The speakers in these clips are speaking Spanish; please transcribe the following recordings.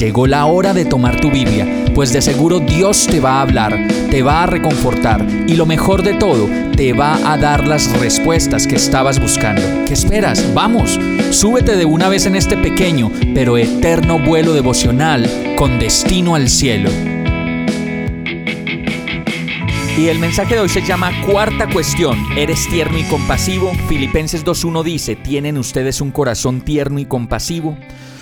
Llegó la hora de tomar tu Biblia, pues de seguro Dios te va a hablar, te va a reconfortar y lo mejor de todo, te va a dar las respuestas que estabas buscando. ¿Qué esperas? Vamos, súbete de una vez en este pequeño pero eterno vuelo devocional con destino al cielo. Y el mensaje de hoy se llama Cuarta cuestión. ¿Eres tierno y compasivo? Filipenses 2.1 dice, ¿tienen ustedes un corazón tierno y compasivo?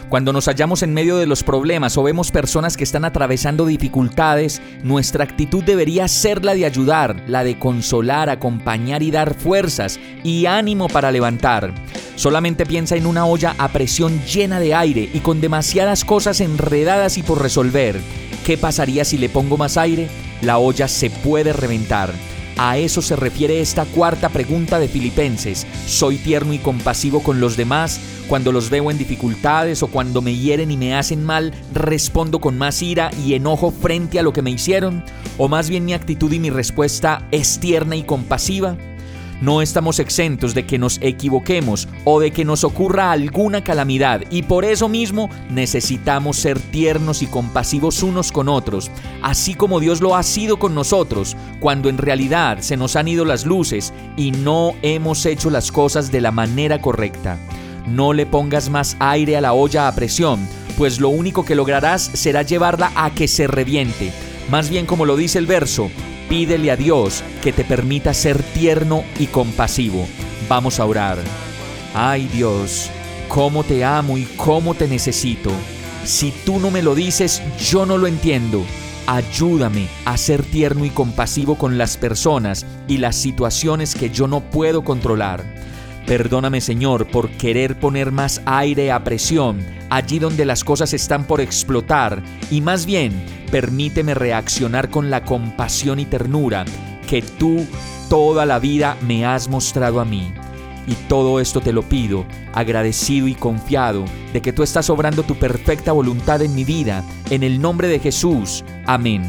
Cuando nos hallamos en medio de los problemas o vemos personas que están atravesando dificultades, nuestra actitud debería ser la de ayudar, la de consolar, acompañar y dar fuerzas y ánimo para levantar. Solamente piensa en una olla a presión llena de aire y con demasiadas cosas enredadas y por resolver. ¿Qué pasaría si le pongo más aire? La olla se puede reventar. A eso se refiere esta cuarta pregunta de Filipenses. ¿Soy tierno y compasivo con los demás? Cuando los veo en dificultades o cuando me hieren y me hacen mal, respondo con más ira y enojo frente a lo que me hicieron? ¿O más bien mi actitud y mi respuesta es tierna y compasiva? No estamos exentos de que nos equivoquemos o de que nos ocurra alguna calamidad y por eso mismo necesitamos ser tiernos y compasivos unos con otros, así como Dios lo ha sido con nosotros, cuando en realidad se nos han ido las luces y no hemos hecho las cosas de la manera correcta. No le pongas más aire a la olla a presión, pues lo único que lograrás será llevarla a que se reviente. Más bien como lo dice el verso, Pídele a Dios que te permita ser tierno y compasivo. Vamos a orar. Ay Dios, cómo te amo y cómo te necesito. Si tú no me lo dices, yo no lo entiendo. Ayúdame a ser tierno y compasivo con las personas y las situaciones que yo no puedo controlar. Perdóname Señor por querer poner más aire a presión allí donde las cosas están por explotar y más bien permíteme reaccionar con la compasión y ternura que tú toda la vida me has mostrado a mí. Y todo esto te lo pido, agradecido y confiado de que tú estás obrando tu perfecta voluntad en mi vida, en el nombre de Jesús. Amén.